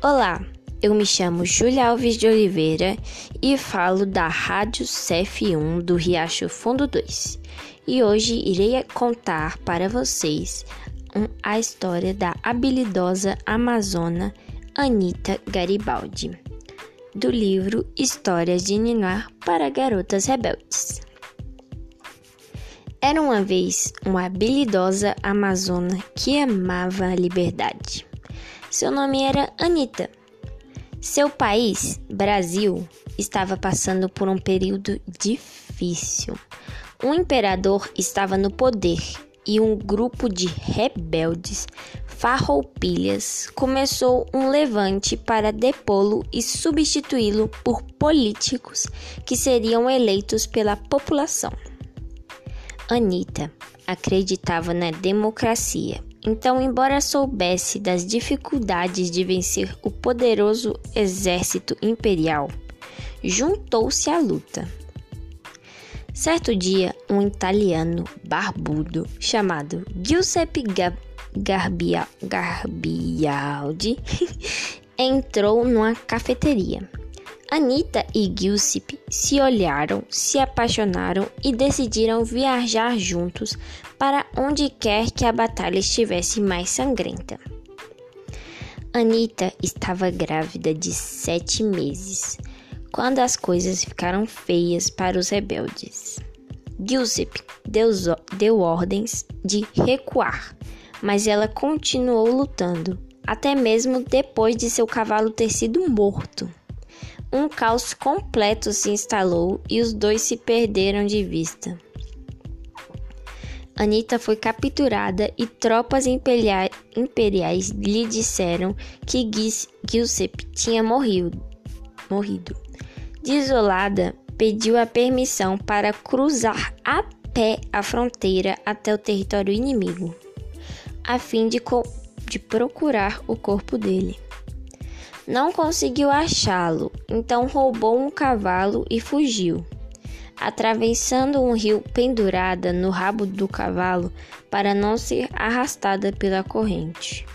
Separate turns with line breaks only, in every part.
Olá, eu me chamo Júlia Alves de Oliveira e falo da Rádio CF1 do Riacho Fundo 2. E hoje irei contar para vocês a história da habilidosa amazona Anita Garibaldi, do livro Histórias de Ninar para Garotas Rebeldes. Era uma vez uma habilidosa amazona que amava a liberdade. Seu nome era Anita. Seu país, Brasil, estava passando por um período difícil. Um imperador estava no poder e um grupo de rebeldes farroupilhas começou um levante para depô-lo e substituí-lo por políticos que seriam eleitos pela população. Anita acreditava na democracia então, embora soubesse das dificuldades de vencer o poderoso exército imperial, juntou-se à luta. Certo dia, um italiano barbudo chamado Giuseppe Garbia Garbialdi entrou numa cafeteria. Anita e Giuseppe se olharam, se apaixonaram e decidiram viajar juntos para onde quer que a batalha estivesse mais sangrenta. Anita estava grávida de sete meses, quando as coisas ficaram feias para os rebeldes. Giuseppe deu, deu ordens de recuar, mas ela continuou lutando, até mesmo depois de seu cavalo ter sido morto. Um caos completo se instalou e os dois se perderam de vista. Anita foi capturada e tropas imperiais lhe disseram que Giuseppe tinha morrido. morrido. Desolada, pediu a permissão para cruzar a pé a fronteira até o território inimigo, a fim de, de procurar o corpo dele. Não conseguiu achá-lo, então roubou um cavalo e fugiu, atravessando um rio pendurada no rabo do cavalo para não ser arrastada pela corrente.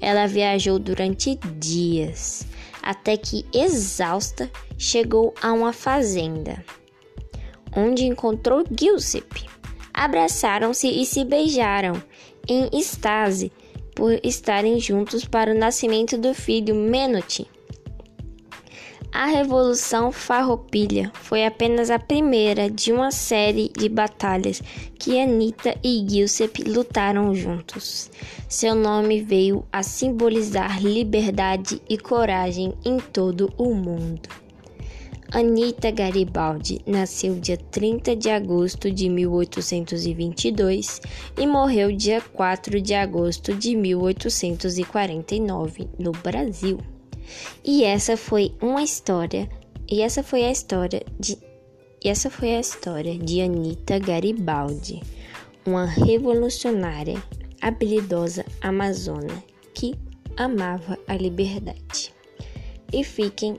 Ela viajou durante dias, até que, exausta, chegou a uma fazenda, onde encontrou Giuseppe. Abraçaram-se e se beijaram em estase por estarem juntos para o nascimento do filho Menotti. A Revolução Farroupilha foi apenas a primeira de uma série de batalhas que Anita e Giuseppe lutaram juntos. Seu nome veio a simbolizar liberdade e coragem em todo o mundo. Anita Garibaldi nasceu dia 30 de agosto de 1822 e morreu dia 4 de agosto de 1849 no Brasil. E essa foi uma história, e essa foi a história de e essa foi a história de Anita Garibaldi, uma revolucionária, habilidosa amazona que amava a liberdade. E fiquem